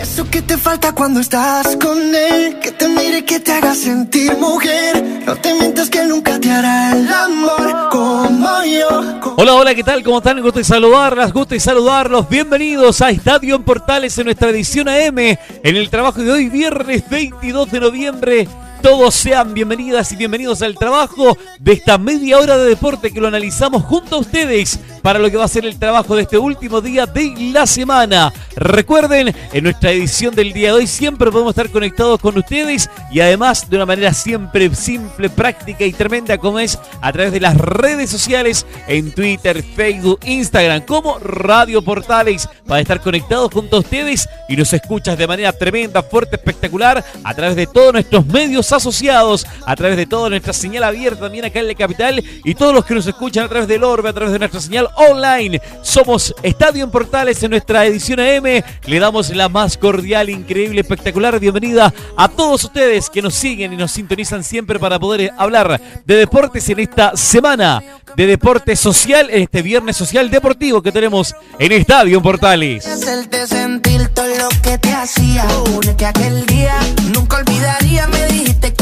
Eso que te falta cuando estás con él, que te mire, que te haga sentir mujer. No te mientas que nunca te hará el amor como yo. Hola, hola, ¿qué tal? ¿Cómo están? Gusto de saludarlas, gusto de saludarlos. Bienvenidos a Estadio en Portales en nuestra edición AM. En el trabajo de hoy, viernes 22 de noviembre todos sean bienvenidas y bienvenidos al trabajo de esta media hora de deporte que lo analizamos junto a ustedes para lo que va a ser el trabajo de este último día de la semana. Recuerden, en nuestra edición del día de hoy siempre podemos estar conectados con ustedes y además de una manera siempre simple, práctica y tremenda como es a través de las redes sociales en Twitter, Facebook, Instagram como Radio Portales para estar conectados junto a ustedes y nos escuchas de manera tremenda, fuerte, espectacular a través de todos nuestros medios asociados a través de toda nuestra señal abierta también acá en la capital y todos los que nos escuchan a través del Orbe, a través de nuestra señal online. Somos Estadio en Portales en nuestra edición AM. Le damos la más cordial, increíble, espectacular bienvenida a todos ustedes que nos siguen y nos sintonizan siempre para poder hablar de deportes en esta semana de deporte social en este viernes social deportivo que tenemos en Estadio en Portales. sentir todo lo que te hacía, que aquel día nunca olvidaría, me dijiste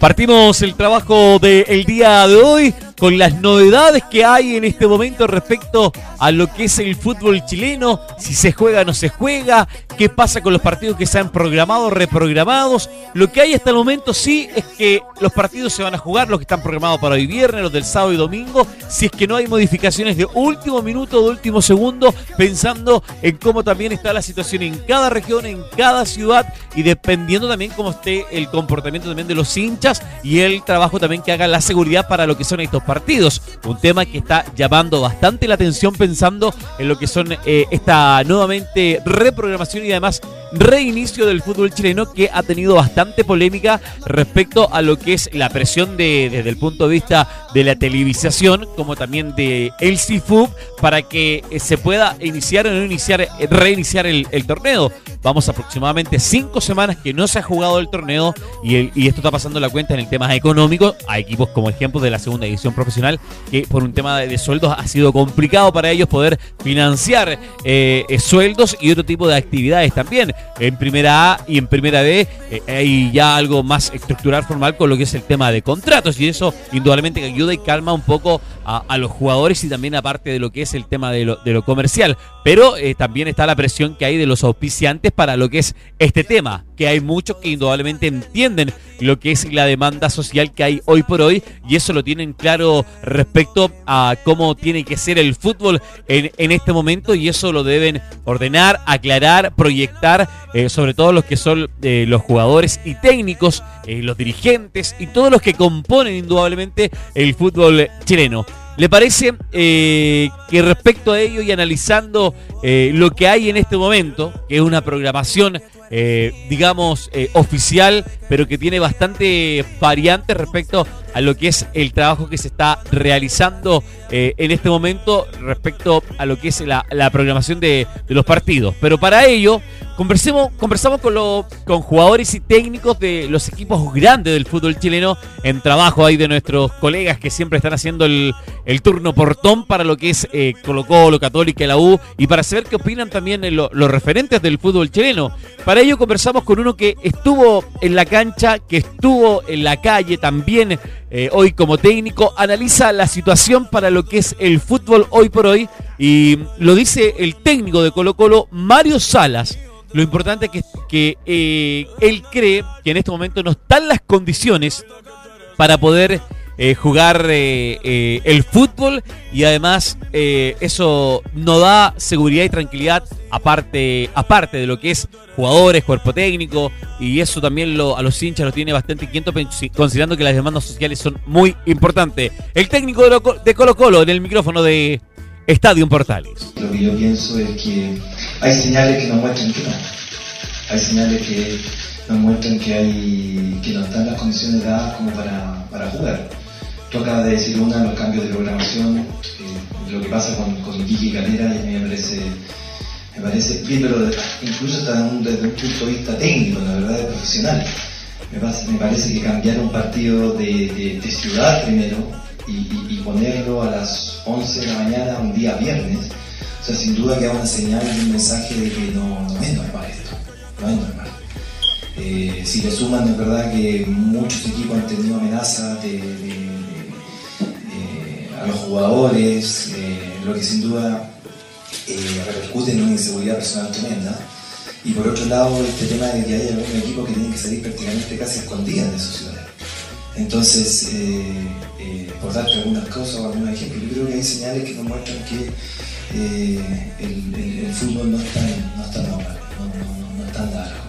Partimos el trabajo del día de hoy con las novedades que hay en este momento respecto a lo que es el fútbol chileno, si se juega o no se juega, qué pasa con los partidos que se han programado, reprogramados. Lo que hay hasta el momento sí es que los partidos se van a jugar, los que están programados para hoy viernes, los del sábado y domingo, si es que no hay modificaciones de último minuto, de último segundo, pensando en cómo también está la situación en cada región, en cada ciudad y dependiendo también cómo esté el comportamiento también de los hinchas y el trabajo también que haga la seguridad para lo que son estos partidos. Un tema que está llamando bastante la atención pensando en lo que son eh, esta nuevamente reprogramación y además reinicio del fútbol chileno que ha tenido bastante polémica respecto a lo que es la presión de, desde el punto de vista de la televisación como también de el CIFUB para que eh, se pueda iniciar o no iniciar, eh, reiniciar el, torneo. Vamos aproximadamente cinco semanas que no se ha jugado el torneo y, esto está pasando la cuenta en el tema económico a equipos como ejemplo de la segunda división profesional que por un tema de, sueldos ha sido complicado para ellos poder financiar eh, sueldos y otro tipo de actividades también. En primera A y en primera B eh, hay ya algo más estructural, formal con lo que es el tema de contratos y eso indudablemente ayuda y calma un poco a, los jugadores y también aparte de lo que es el tema de lo, de lo comercial. Pero también está la presión que hay de los auspiciantes para lo que es este tema, que hay muchos que indudablemente entienden lo que es la demanda social que hay hoy por hoy y eso lo tienen claro respecto a cómo tiene que ser el fútbol en, en este momento y eso lo deben ordenar, aclarar, proyectar, eh, sobre todo los que son eh, los jugadores y técnicos, eh, los dirigentes y todos los que componen indudablemente el fútbol chileno. ¿Le parece que respecto a ello y analizando lo que hay en este momento, que es una programación eh, digamos, eh, oficial, pero que tiene bastante variante respecto a lo que es el trabajo que se está realizando eh, en este momento respecto a lo que es la, programación de, los partidos. Pero para ello, conversemos, conversamos con, con jugadores y técnicos de los equipos grandes del fútbol chileno en trabajo ahí de nuestros colegas que siempre están haciendo el, el turno portón para lo que es Colo Colo, Católica la U y para saber qué opinan también los referentes del fútbol chileno. Para ello conversamos con uno que estuvo en la cancha, que estuvo en la calle también eh, hoy como técnico, analiza la situación para lo que es el fútbol hoy por hoy y lo dice el técnico de Colo Colo, Mario Salas. Lo importante es que, que eh, él cree que en este momento no están las condiciones para poder eh, jugar eh, eh, el fútbol y además eso no da seguridad y tranquilidad aparte, aparte de lo que es jugadores, cuerpo técnico y eso también lo, a los hinchas los tiene bastante inquietos considerando que las demandas sociales son muy importantes. El técnico de, de Colo Colo en el micrófono de Estadio Portales. Lo que yo pienso es que hay señales que nos muestran que no. Hay señales que nos muestran que hay que no están las condiciones dadas como para, para jugar. Tú acabas de decir una, los cambios de programación, eh, lo que pasa con, con Kiki Calera, y me parece Me parece, viéndolo incluso hasta desde un punto de vista técnico, la verdad, de profesional. Me, parece que cambiar un partido de, ciudad primero y, ponerlo a las 11 de la mañana un día viernes, o sea, sin duda que da una señal y un mensaje de que no, no es normal esto, no es normal. Eh, si le suman, es verdad que muchos equipos han tenido amenazas de, a los jugadores, eh, lo que sin duda eh, repercute en una inseguridad personal tremenda. Y por otro lado, este tema de que hay algún equipo que tiene que salir prácticamente casi escondidas de su ciudad. Entonces, por darte algunas cosas o algún ejemplo, yo creo que hay señales que nos muestran que el, fútbol no está, no está normal, no, no, no está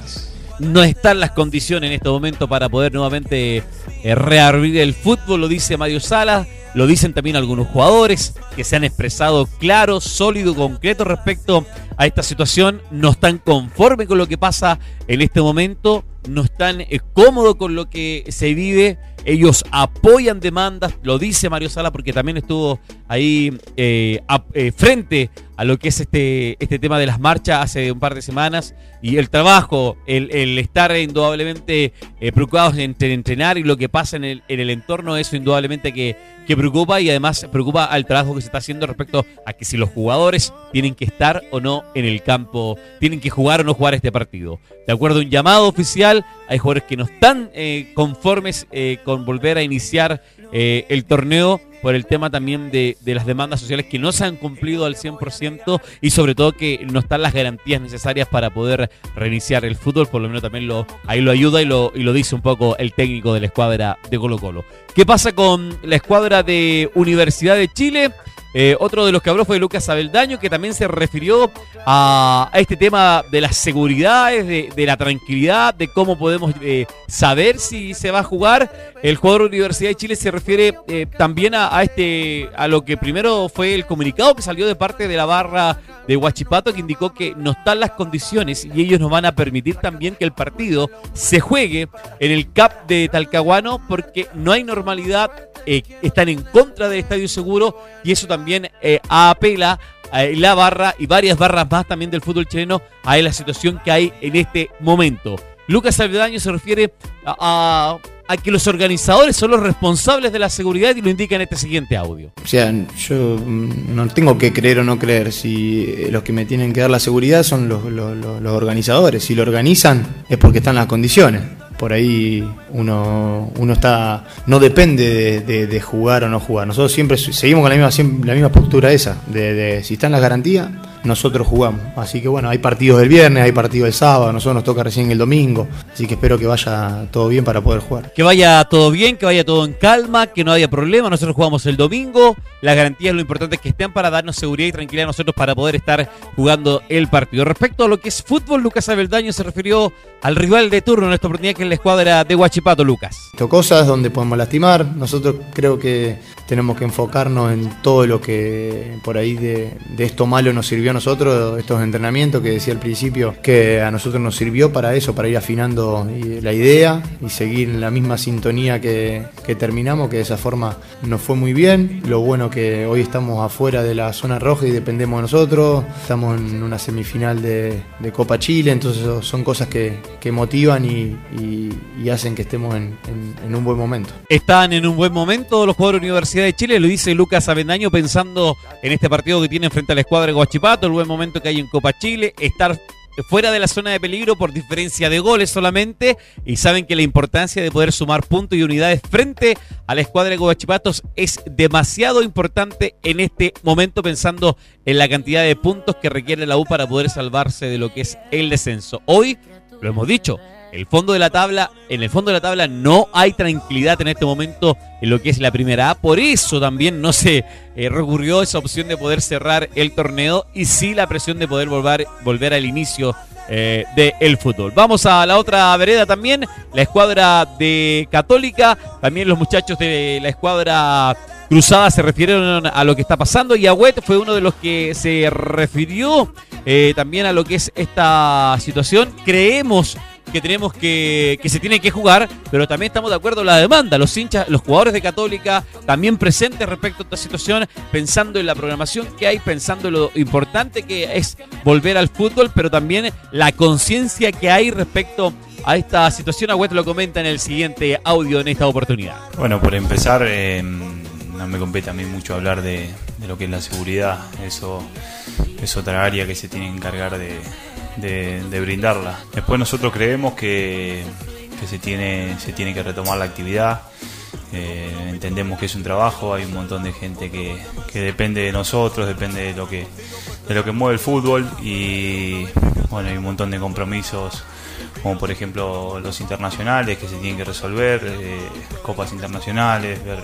no están las condiciones en este momento para poder nuevamente eh, reabrir el fútbol, lo dice Mario Salas, lo dicen también algunos jugadores que se han expresado claro, sólido, concreto respecto a esta situación, no están conformes con lo que pasa en este momento, no están eh, cómodos con lo que se vive, ellos apoyan demandas, lo dice Mario Sala porque también estuvo ahí eh, eh, frente a lo que es este, este tema de las marchas hace un par de semanas y el trabajo, el, estar indudablemente preocupados en entrenar y lo que pasa en el, en el entorno, eso indudablemente que, que preocupa y además preocupa al trabajo que se está haciendo respecto a que si los jugadores tienen que estar o no en el campo, tienen que jugar o no jugar este partido. De acuerdo un llamado oficial, hay jugadores que no están eh, conformes eh, con volver a iniciar eh, el torneo por el tema también de, las demandas sociales que no se han cumplido al 100% y sobre todo que no están las garantías necesarias para poder reiniciar el fútbol, por lo menos también lo, ahí lo ayuda y lo, y lo dice un poco el técnico de la escuadra de Colo Colo. ¿Qué pasa con la escuadra de Universidad de Chile? Eh, otro de los que habló fue Lucas Abeldaño, que también se refirió a, este tema de las seguridades, de, la tranquilidad, de cómo podemos eh, saber si se va a jugar. El jugador Universidad de Chile se refiere eh, también a, este, a lo que primero fue el comunicado que salió de parte de la barra de Huachipato, que indicó que no están las condiciones y ellos nos van a permitir también que el partido se juegue en el CAP de Talcahuano porque no hay normalidad, están en contra del estadio seguro y eso también también eh, apela a la barra y varias barras más también del fútbol chileno a la situación que hay en este momento. Lucas Salvedaño se refiere a, que los organizadores son los responsables de la seguridad y lo indica en este siguiente audio. O sea, yo mm, no tengo que creer o no creer. Si eh, los que me tienen que dar la seguridad son los organizadores. Si lo organizan es porque están las condiciones por ahí uno, uno está no depende de, jugar o no jugar. Nosotros siempre seguimos con la misma, la misma postura esa, de, de si están las garantías, nosotros jugamos. Así que bueno, hay partidos del viernes, hay partidos del sábado, nosotros nos toca recién el domingo, así que espero que vaya todo bien para poder jugar. Que vaya todo bien, que vaya todo en calma, que no haya problema, nosotros jugamos el domingo, las garantías lo importante es que estén para darnos seguridad y tranquilidad a nosotros para poder estar jugando el partido. Respecto a lo que es fútbol, Lucas Abeldaño se refirió al rival de turno en esta oportunidad que es la escuadra de Huachipato, Lucas. Cosas donde podemos lastimar, nosotros creo que tenemos que enfocarnos en todo lo que por ahí de, esto malo nos sirvió a nosotros, estos entrenamientos que decía al principio, que a nosotros nos sirvió para eso, para ir afinando la idea y seguir en la misma sintonía que, terminamos, que de esa forma nos fue muy bien. Lo bueno que hoy estamos afuera de la zona roja y dependemos de nosotros, estamos en una semifinal de, Copa Chile, entonces son cosas que, motivan y, hacen que estemos en, un buen momento. Están en un buen momento los jugadores universitarios de Chile, lo dice Lucas Avendaño pensando en este partido que tienen frente a la escuadra de Guachipato, el buen momento que hay en Copa Chile, estar fuera de la zona de peligro por diferencia de goles solamente y saben que la importancia de poder sumar puntos y unidades frente a la escuadra de es demasiado importante en este momento pensando en la cantidad de puntos que requiere la U para poder salvarse de lo que es el descenso. Hoy, lo hemos dicho, el fondo de la tabla, en el fondo de la tabla no hay tranquilidad en este momento en lo que es la primera A. Por eso también no se eh, recurrió esa opción de poder cerrar el torneo y sí la presión de poder volver, volver al inicio eh, del fútbol. Vamos a la otra vereda también, la escuadra de Católica, también los muchachos de la escuadra Cruzada se refirieron a lo que está pasando y Agüet fue uno de los que se refirió eh, también a lo que es esta situación. Creemos que tenemos que, que se tiene que jugar, pero también estamos de acuerdo en la demanda. Los hinchas, los jugadores de Católica también presentes respecto a esta situación, pensando en la programación que hay, pensando en lo importante que es volver al fútbol, pero también la conciencia que hay respecto a esta situación. Agüet lo comenta en el siguiente audio en esta oportunidad. Bueno, por empezar, eh, no me compete a mí mucho hablar de, de, lo que es la seguridad. Eso es otra área que se tiene que encargar de, de, brindarla. Después nosotros creemos que, que, se, tiene, se tiene que retomar la actividad. Eh, entendemos que es un trabajo, hay un montón de gente que, que, depende de nosotros, depende de lo que de lo que mueve el fútbol y bueno, hay un montón de compromisos como por ejemplo los internacionales que se tienen que resolver, eh, copas internacionales, ver,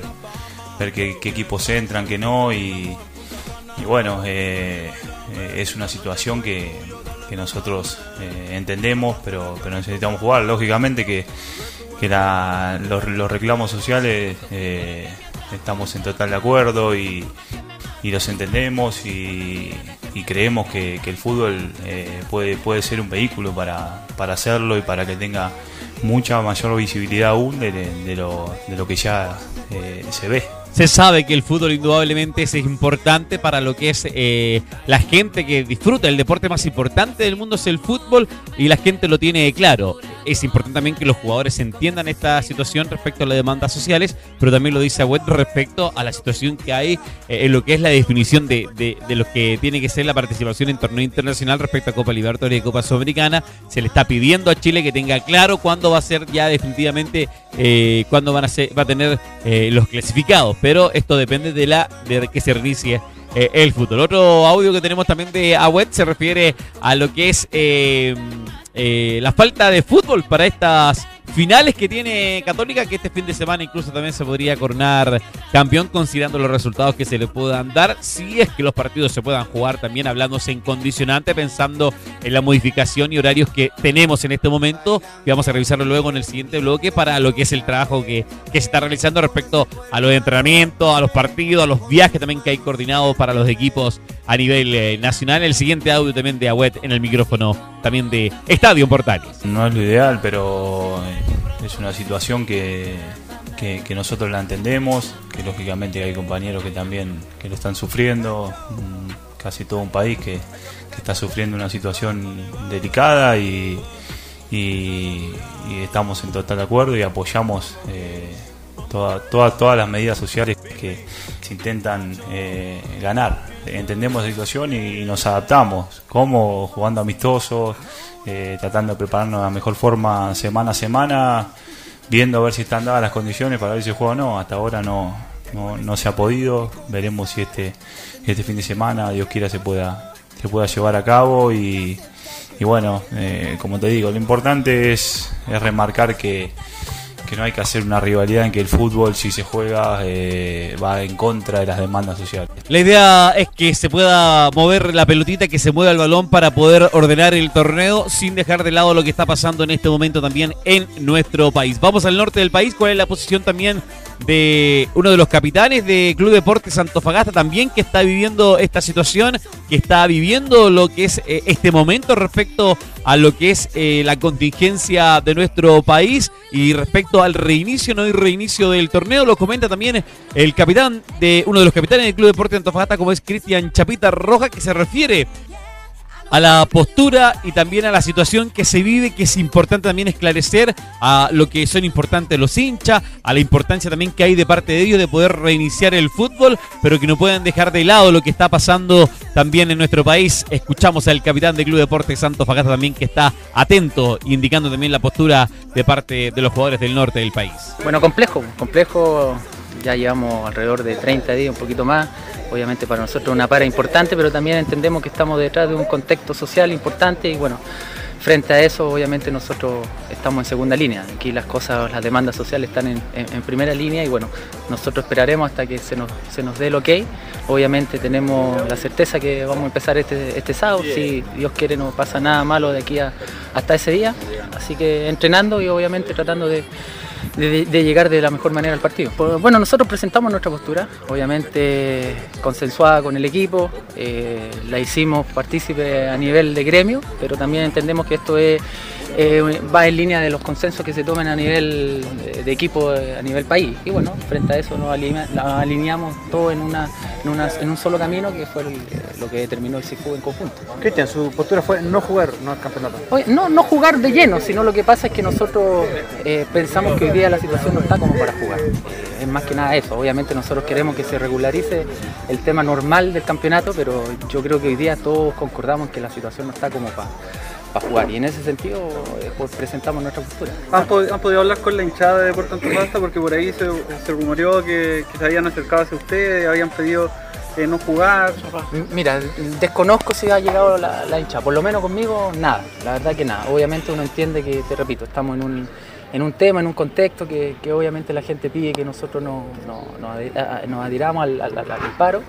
ver qué, equipos entran, qué no y, bueno, eh, es una situación que, que nosotros eh, entendemos, pero, pero necesitamos jugar. Lógicamente que, que la, los, reclamos sociales eh, estamos en total de acuerdo y, y los entendemos y, creemos que, que, el fútbol eh, puede, puede ser un vehículo para, para hacerlo y para que tenga mucha mayor visibilidad aún de, de, lo, de lo que ya eh, se ve. Se sabe que el fútbol indudablemente es importante para lo que es eh, la gente que disfruta. El deporte más importante del mundo es el fútbol y la gente lo tiene claro. Es importante también que los jugadores entiendan esta situación respecto a las demandas sociales, pero también lo dice Agüet respecto a la situación que hay eh, en lo que es la definición de, de, de, lo que tiene que ser la participación en torneo internacional respecto a Copa Libertadores y Copa Sudamericana. Se le está pidiendo a Chile que tenga claro cuándo va a ser ya definitivamente, eh, cuándo van a ser, va a tener eh, los clasificados pero esto depende de la de que se reinicie el fútbol. Otro audio que tenemos también de Agüet se refiere a lo que es eh, la falta de fútbol para estas finales que tiene Católica, que este fin de semana incluso también se podría coronar campeón considerando los resultados que se le puedan dar, si es que los partidos se puedan jugar también hablándose en condicionante, pensando en la modificación y horarios que tenemos en este momento, y vamos a revisarlo luego en el siguiente bloque para lo que es el trabajo que, que se está realizando respecto a los entrenamientos, a los partidos, a los viajes también que hay coordinados para los equipos a nivel eh, nacional. El siguiente audio también de Agüet en el micrófono también de Estadio Portales. No es lo ideal, pero es una situación que, que, nosotros la entendemos, que lógicamente hay compañeros que también que lo están sufriendo, casi todo un país que, está sufriendo una situación delicada y, y, y, estamos en total acuerdo y apoyamos eh, toda, toda, todas las medidas sociales que se intentan eh, ganar. Entendemos la situación y, nos adaptamos, como jugando amistosos, eh, tratando de prepararnos de la mejor forma semana a semana, viendo a ver si están dadas las condiciones para ver si juega o no. Hasta ahora no, no, no, se ha podido. Veremos si este, este fin de semana, Dios quiera, se pueda, se pueda llevar a cabo. Y, y bueno, eh, como te digo, lo importante es remarcar que que no hay que hacer una rivalidad en que el fútbol, si se juega, eh, va en contra de las demandas sociales. La idea es que se pueda mover la pelotita, que se mueva el balón para poder ordenar el torneo sin dejar de lado lo que está pasando en este momento también en nuestro país. Vamos al norte del país, ¿cuál es la posición también de uno de los capitanes de Club Deportes Antofagasta también que está viviendo esta situación, que está viviendo lo que es eh, este momento respecto a lo que es eh, la contingencia de nuestro país y respecto al reinicio, no hay reinicio del torneo, lo comenta también el capitán de uno de los capitanes del Club Deportes Antofagasta como es Cristian Chapita Roja que se refiere a la postura y también a la situación que se vive, que es importante también esclarecer a lo que son importantes los hinchas, a la importancia también que hay de parte de ellos de poder reiniciar el fútbol, pero que no puedan dejar de lado lo que está pasando también en nuestro país. Escuchamos al capitán del Club Deportes Santos Fagasta también que está atento, indicando también la postura de parte de los jugadores del norte del país. Bueno, complejo, complejo. Ya llevamos alrededor de 30 días, un poquito más obviamente para nosotros una para importante, pero también entendemos que estamos detrás de un contexto social importante y bueno, frente a eso obviamente nosotros estamos en segunda línea. Aquí las cosas, las demandas sociales están en, primera línea y bueno, nosotros esperaremos hasta que se nos, se nos dé el ok. Obviamente tenemos la certeza que vamos a empezar este, este sábado, si Dios quiere no pasa nada malo de aquí a, hasta ese día. Así que entrenando y obviamente tratando de de, llegar de la mejor manera al partido. Bueno, nosotros presentamos nuestra postura, obviamente consensuada con el equipo, eh, la hicimos partícipe a nivel de gremio, pero también entendemos que esto es eh, va en línea de los consensos que se tomen a nivel de equipo, a nivel país. Y bueno, frente a eso nos, alineamos todo en, una, en, un solo camino que fue lo que determinó el CIFU en conjunto. Cristian, su postura fue no jugar, no al campeonato. no, no jugar de lleno, sino lo que pasa es que nosotros eh, pensamos que hoy día la situación no está como para jugar. Eh, es más que nada eso. Obviamente nosotros queremos que se regularice el tema normal del campeonato, pero yo creo que hoy día todos concordamos que la situación no está como para jugar. Y en ese sentido eh, pues, presentamos nuestra postura. ¿Han, podido hablar con la hinchada de Puerto Antofagasta? Porque por ahí se, se rumoreó que, se habían acercado hacia ustedes, habían pedido eh, no jugar. Mira, desconozco si ha llegado la, la hinchada. Por lo menos conmigo, nada. La verdad que nada. Obviamente uno entiende que, te repito, estamos en un en un tema, en un contexto que, obviamente la gente pide que nosotros nos no, adhiramos al, paro,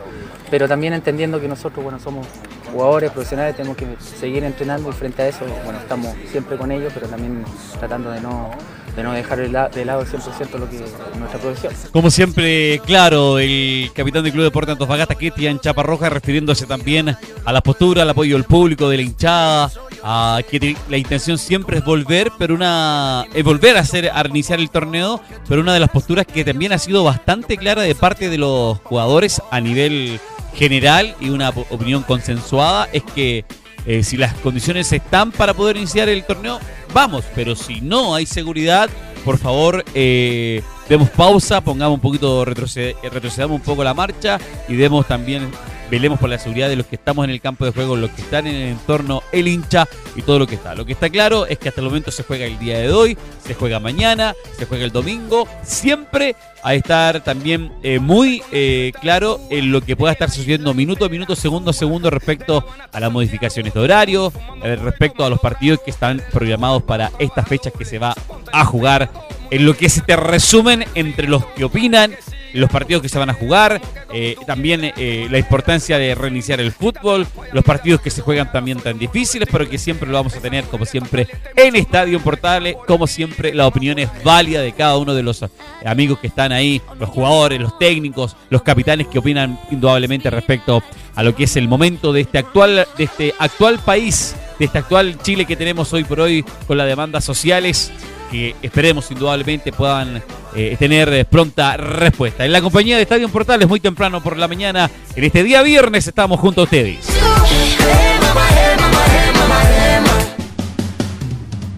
pero también entendiendo que nosotros bueno, somos jugadores profesionales, tenemos que seguir entrenando y frente a eso bueno, estamos siempre con ellos, pero también tratando de no, de no dejar de lado el 100% lo que es nuestra profesión. Como siempre, claro, el capitán del Club de Deportes Antofagasta, Cristian Chaparroja, refiriéndose también a la postura, al apoyo del público, de la hinchada, a que la intención siempre es volver, pero una es volver a hacer a reiniciar el torneo, pero una de las posturas que también ha sido bastante clara de parte de los jugadores a nivel general y una opinión consensuada es que eh, si las condiciones están para poder iniciar el torneo, vamos, pero si no hay seguridad, por favor, eh, demos pausa, pongamos un poquito, retrocedamos un poco la marcha y demos también velemos por la seguridad de los que estamos en el campo de juego, los que están en el entorno, el hincha y todo lo que está. Lo que está claro es que hasta el momento se juega el día de hoy, se juega mañana, se juega el domingo, siempre a estar también eh, muy eh, claro en lo que pueda estar sucediendo minuto a minuto, segundo a segundo respecto a las modificaciones de horario, eh, respecto a los partidos que están programados para estas fechas que se va a jugar, en lo que se te resumen entre los que opinan los partidos que se van a jugar, eh, también eh, la importancia de reiniciar el fútbol, los partidos que se juegan también tan difíciles, pero que siempre lo vamos a tener, como siempre, en Estadio Portales. Como siempre, la opinión es válida de cada uno de los eh, amigos que están ahí, los jugadores, los técnicos, los capitanes que opinan indudablemente respecto a lo que es el momento de este actual, de este actual país, de este actual Chile que tenemos hoy por hoy con las demandas sociales que esperemos indudablemente puedan eh, tener pronta respuesta. En la compañía de Estadio Portales, muy temprano por la mañana, en este día viernes, estamos junto a ustedes.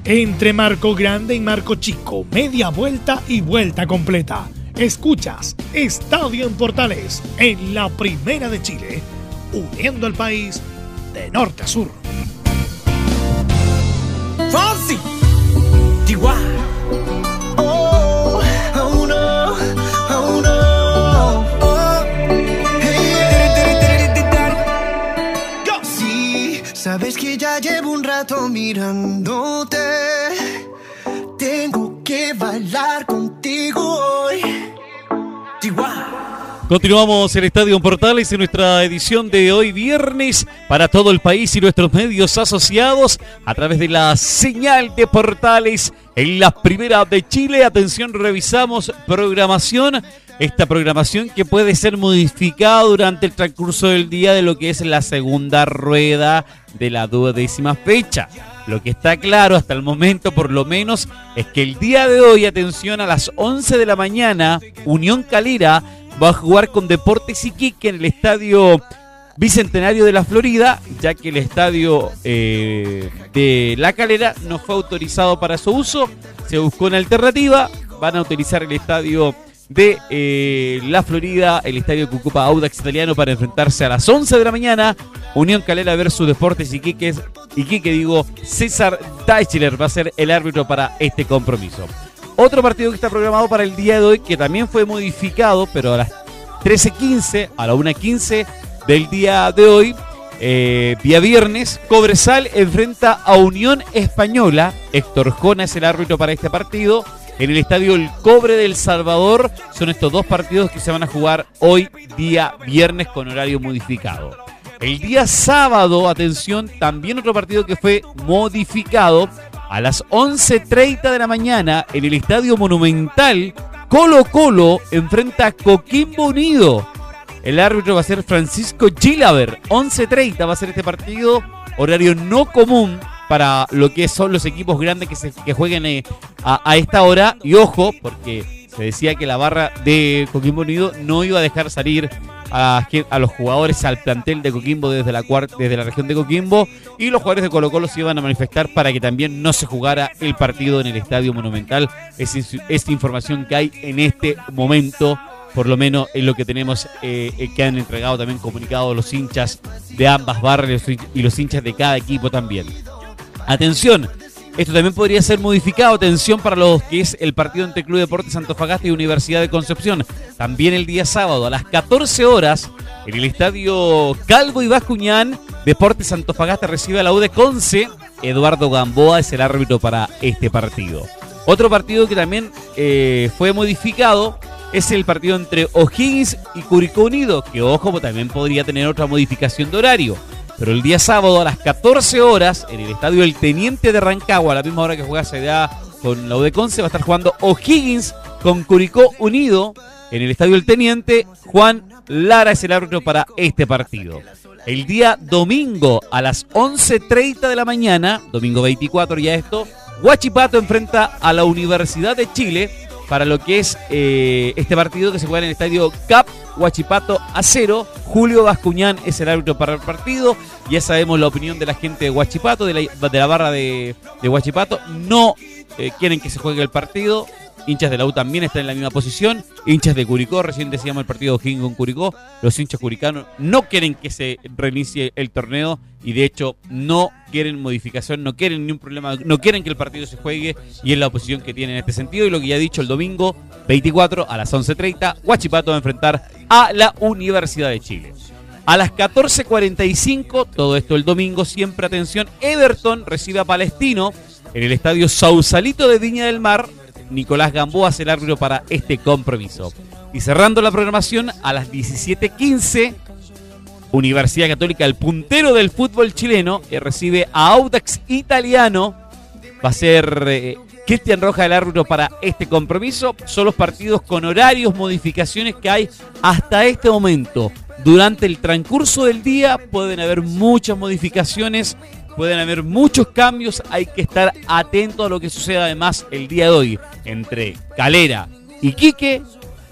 Entre Marco Grande y Marco Chico, media vuelta y vuelta completa. Escuchas Estadio en Portales en la Primera de Chile, uniendo al país de norte a sur. ¡Fácil! Oh, oh oh. Oh. Sí, sabes que ya llevo un rato mirándote. Tengo que bailar contigo hoy. Continuamos en Estadio Portales en nuestra edición de hoy viernes para todo el país y nuestros medios asociados a través de la señal de Portales en la primera de Chile. Atención, revisamos programación. Esta programación que puede ser modificada durante el transcurso del día de lo que es la segunda rueda de la duodécima fecha. Lo que está claro hasta el momento, por lo menos, es que el día de hoy, atención, a las 11 de la mañana, Unión Calera va a jugar con Deportes Iquique en el estadio Bicentenario de la Florida, ya que el estadio eh, de La Calera no fue autorizado para su uso. Se buscó una alternativa. Van a utilizar el estadio de eh, La Florida, el estadio Cucupa Audax Italiano, para enfrentarse a las 11 de la mañana. Unión Calera versus Deportes Iquique. Iquique, digo, César Deichler va a ser el árbitro para este compromiso. Otro partido que está programado para el día de hoy, que también fue modificado, pero a las 13.15, a la 1.15 del día de hoy, eh, día viernes, Cobresal enfrenta a Unión Española. Héctor Jona es el árbitro para este partido. En el estadio El Cobre del Salvador son estos dos partidos que se van a jugar hoy, día viernes, con horario modificado. El día sábado, atención, también otro partido que fue modificado a las 11.30 de la mañana en el Estadio Monumental, Colo Colo enfrenta a Coquimbo Unido. El árbitro va a ser Francisco Gilaver. 11.30 va a ser este partido, horario no común para lo que son los equipos grandes que, jueguen eh, a, a esta hora. Y ojo, porque se decía que la barra de Coquimbo Unido no iba a dejar salir a, los jugadores al plantel de Coquimbo desde la, desde la región de Coquimbo y los jugadores de Colo Colo se iban a manifestar para que también no se jugara el partido en el Estadio Monumental. Es, es información que hay en este momento por lo menos es lo que tenemos eh, eh, que han entregado también comunicado los hinchas de ambas barras y los hinchas de cada equipo también. Atención, esto también podría ser modificado. Atención para los que es el partido entre Club Deportes Antofagasta y Universidad de Concepción. También el día sábado a las 14 horas en el estadio Calvo y Bascuñán, Deportes Antofagasta recibe a la U Conce. Eduardo Gamboa es el árbitro para este partido. Otro partido que también eh, fue modificado es el partido entre O'Higgins y Curicó Unido, que ojo, también podría tener otra modificación de horario. Pero el día sábado a las 14 horas, en el estadio El Teniente de Rancagua, a la misma hora que juega CDA con la Conce, va a estar jugando O'Higgins con Curicó Unido. En el estadio El Teniente, Juan Lara es el árbitro para este partido. El día domingo a las 11.30 de la mañana, domingo 24 ya esto, Huachipato enfrenta a la Universidad de Chile para lo que es eh, este partido que se juega en el estadio CAP Huachipato a cero. Julio Bascuñán es el árbitro para el partido. Ya sabemos la opinión de la gente de Huachipato, de la, barra de, Huachipato. No eh, quieren que se juegue el partido hinchas de la U también están en la misma posición, hinchas de Curicó, recién decíamos el partido King con Curicó, los hinchas curicanos no quieren que se reinicie el torneo y de hecho no quieren modificación, no quieren ni un problema, no quieren que el partido se juegue y es la oposición que tienen en este sentido. Y lo que ya he dicho el domingo 24 a las 11.30, Huachipato va a enfrentar a la Universidad de Chile. A las 14.45, todo esto el domingo, siempre atención, Everton recibe a Palestino en el estadio Sausalito de Viña del Mar Nicolás Gamboa es el árbitro para este compromiso. Y cerrando la programación a las 17.15, Universidad Católica, el puntero del fútbol chileno, que recibe a Audax Italiano. Va a ser eh, Cristian Roja el árbitro para este compromiso. Son los partidos con horarios, modificaciones que hay hasta este momento. Durante el transcurso del día pueden haber muchas modificaciones pueden haber muchos cambios, hay que estar atento a lo que suceda además el día de hoy entre Calera y Quique,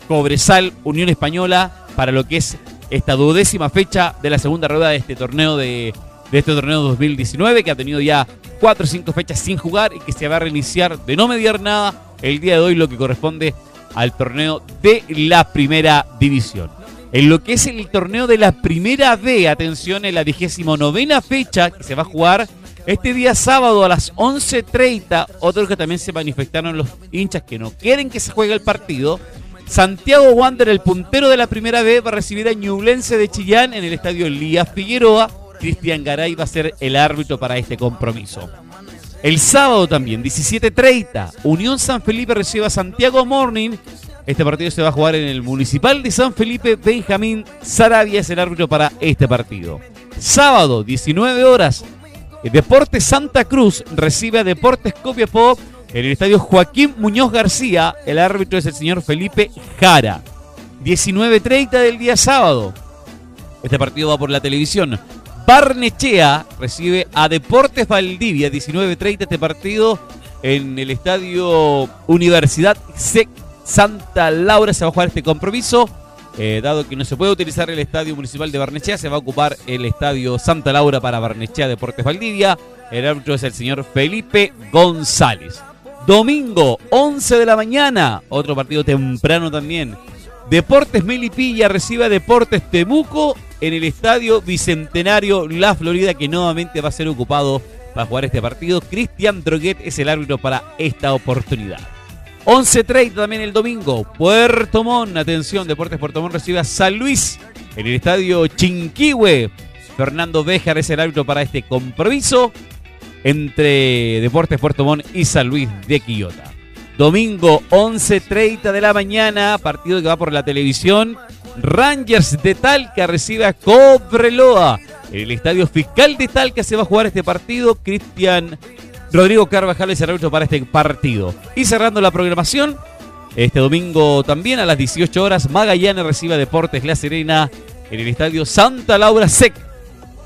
Cobresal, Unión Española, para lo que es esta duodécima fecha de la segunda rueda de este torneo de, de este torneo 2019, que ha tenido ya cuatro o cinco fechas sin jugar y que se va a reiniciar de no mediar nada el día de hoy, lo que corresponde al torneo de la primera división. En lo que es el torneo de la primera B, atención, en la vigésimo novena fecha que se va a jugar este día sábado a las 11.30, otros que también se manifestaron los hinchas que no quieren que se juegue el partido. Santiago Wander, el puntero de la primera B, va a recibir a Ñublense de Chillán en el estadio Elías Figueroa. Cristian Garay va a ser el árbitro para este compromiso. El sábado también, 17.30, Unión San Felipe recibe a Santiago Morning este partido se va a jugar en el Municipal de San Felipe. Benjamín Sarabia es el árbitro para este partido. Sábado, 19 horas. Deportes Santa Cruz recibe a Deportes Copiapó en el estadio Joaquín Muñoz García. El árbitro es el señor Felipe Jara. 19.30 del día sábado. Este partido va por la televisión. Barnechea recibe a Deportes Valdivia. 19.30 este partido en el estadio Universidad SEC Santa Laura se va a jugar este compromiso. Eh, dado que no se puede utilizar el estadio municipal de Barnechea, se va a ocupar el estadio Santa Laura para Barnechea Deportes Valdivia. El árbitro es el señor Felipe González. Domingo, 11 de la mañana, otro partido temprano también. Deportes Melipilla recibe a Deportes Temuco en el estadio Bicentenario La Florida, que nuevamente va a ser ocupado para jugar este partido. Cristian Droguet es el árbitro para esta oportunidad. 11.30 también el domingo. Puerto Montt, atención, Deportes Puerto Montt recibe a San Luis en el estadio Chinquihue. Fernando Béjar es el árbitro para este compromiso entre Deportes Puerto Montt y San Luis de Quillota. Domingo 11.30 de la mañana, partido que va por la televisión. Rangers de Talca recibe a Cobreloa. En el estadio fiscal de Talca se va a jugar este partido. Cristian Rodrigo Carvajal es el árbitro para este partido. Y cerrando la programación, este domingo también a las 18 horas, Magallanes recibe a Deportes La Serena en el estadio Santa Laura Sec.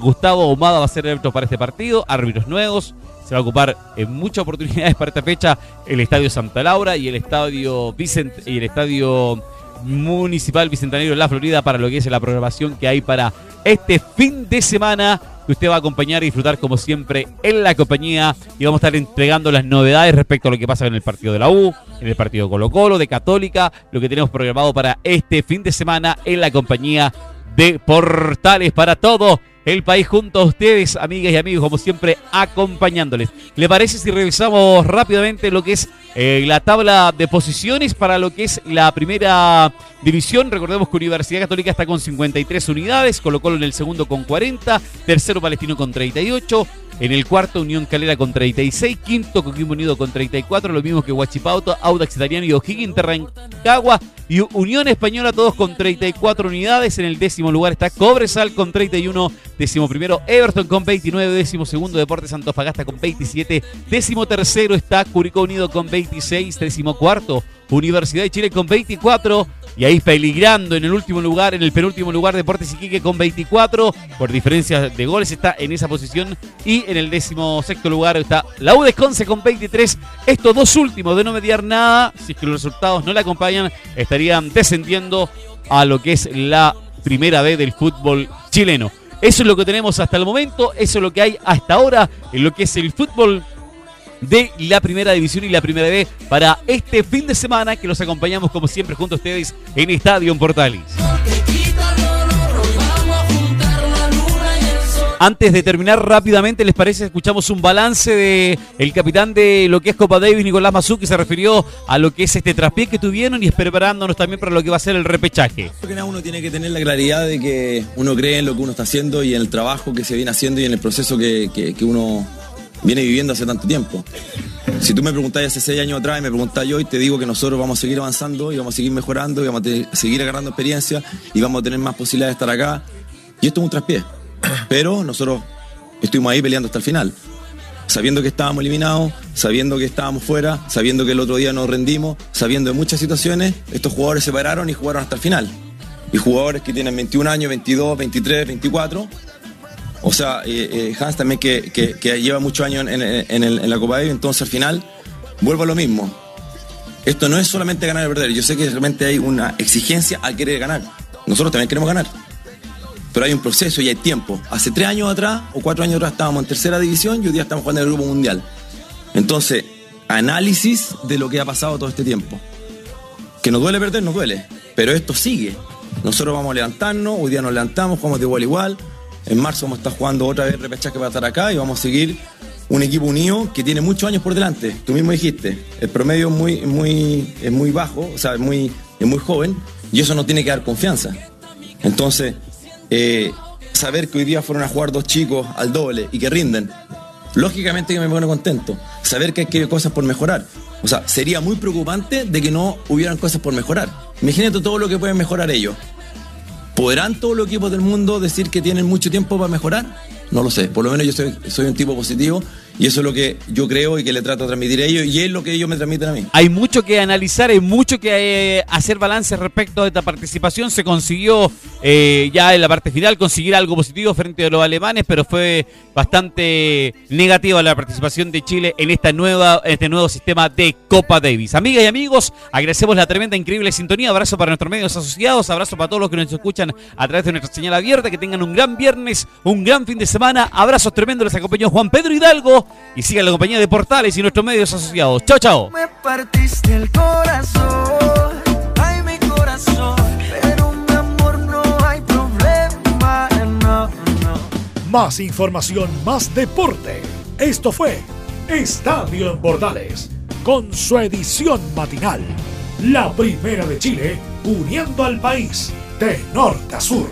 Gustavo Ahumada va a ser el árbitro para este partido, árbitros nuevos. se va a ocupar en muchas oportunidades para esta fecha el Estadio Santa Laura y el Estadio Vicent y el Estadio Municipal Bicentenario de la Florida para lo que es la programación que hay para este fin de semana que usted va a acompañar y disfrutar como siempre en la compañía. Y vamos a estar entregando las novedades respecto a lo que pasa en el partido de la U, en el partido Colo Colo, de Católica, lo que tenemos programado para este fin de semana en la compañía de Portales. Para todo el país junto a ustedes, amigas y amigos, como siempre, acompañándoles. ¿Le parece si revisamos rápidamente lo que es eh, la tabla de posiciones para lo que es la primera división? Recordemos que Universidad Católica está con 53 unidades, Colo Colo en el segundo con 40, tercero Palestino con 38, en el cuarto, Unión Calera con 36. Quinto, Coquimbo Unido con 34. Lo mismo que Huachipauto, Audax Italiano y O'Higgins Terrancagua. Y Unión Española, todos con 34 unidades. En el décimo lugar está Cobresal con 31. Décimo primero, Everton con 29. Décimo segundo, Deportes Antofagasta con 27. Décimo tercero está Curicó Unido con 26. Décimo cuarto, Universidad de Chile con 24. Y ahí peligrando en el último lugar, en el penúltimo lugar, Deportes Iquique con 24. Por diferencia de goles está en esa posición. Y en el décimo sexto lugar está la U Conce con 23. Estos dos últimos de no mediar nada, si es que los resultados no le acompañan, estarían descendiendo a lo que es la primera vez del fútbol chileno. Eso es lo que tenemos hasta el momento, eso es lo que hay hasta ahora en lo que es el fútbol de la primera división y la primera B para este fin de semana que los acompañamos como siempre junto a ustedes en Estadio Portales. Antes de terminar rápidamente, ¿les parece? Escuchamos un balance de el capitán de lo que es Copa Davis, Nicolás Mazú, que se refirió a lo que es este traspié que tuvieron y preparándonos también para lo que va a ser el repechaje. Creo que uno tiene que tener la claridad de que uno cree en lo que uno está haciendo y en el trabajo que se viene haciendo y en el proceso que, que uno viene viviendo hace tanto tiempo. Si tú me preguntáis hace seis años atrás y me preguntáis hoy, te digo que nosotros vamos a seguir avanzando y vamos a seguir mejorando y vamos a seguir agarrando experiencia y vamos a tener más posibilidades de estar acá. Y esto es un traspié. Pero nosotros estuvimos ahí peleando hasta el final. Sabiendo que estábamos eliminados, sabiendo que estábamos fuera, sabiendo que el otro día nos rendimos, sabiendo de muchas situaciones, estos jugadores se pararon y jugaron hasta el final. Y jugadores que tienen 21 años, 22, 23, 24, o sea, eh, eh, Hans también que, lleva muchos años en, la Copa de entonces al final vuelvo a lo mismo. Esto no es solamente ganar y perder, yo sé que realmente hay una exigencia al querer ganar. Nosotros también queremos ganar. Pero hay un proceso y hay tiempo. Hace tres años atrás o cuatro años atrás estábamos en tercera división y hoy día estamos jugando en el Grupo Mundial. Entonces, análisis de lo que ha pasado todo este tiempo. Que nos duele perder, nos duele. Pero esto sigue. Nosotros vamos a levantarnos, hoy día nos levantamos, jugamos de igual igual, en marzo vamos a estar jugando otra vez repechaje para estar acá y vamos a seguir un equipo unido que tiene muchos años por delante. Tú mismo dijiste, el promedio es muy, muy, es muy bajo, o sea, es muy, es muy joven y eso no tiene que dar confianza. Entonces, eh, saber que hoy día fueron a jugar dos chicos al doble y que rinden, lógicamente que me pone contento. Saber que hay cosas por mejorar. O sea, sería muy preocupante de que no hubieran cosas por mejorar. Imagínate todo lo que pueden mejorar ellos. ¿Podrán todos los equipos del mundo decir que tienen mucho tiempo para mejorar? No lo sé. Por lo menos yo soy, soy un tipo positivo y eso es lo que yo creo y que le trato de transmitir a ellos y es lo que ellos me transmiten a mí. Hay mucho que analizar, hay mucho que eh, hacer balance respecto a esta participación. Se consiguió eh, ya en la parte final conseguir algo positivo frente a los alemanes, pero fue bastante negativa la participación de Chile en esta nueva, este nuevo sistema de Copa Davis. Amigas y amigos, agradecemos la tremenda, increíble sintonía. Abrazo para nuestros medios asociados, abrazo para todos los que nos escuchan a través de nuestra señal abierta. Que tengan un gran viernes, un gran fin de semana. Abrazos tremendos, les acompañó Juan Pedro Hidalgo y sigan la compañía de Portales y nuestros medios asociados. Chao, chao. Me partiste el corazón, ay mi corazón, pero mi amor no hay problema, no, no. Más información, más deporte. Esto fue Estadio en Portales, con su edición matinal. La primera de Chile, uniendo al país de norte a sur.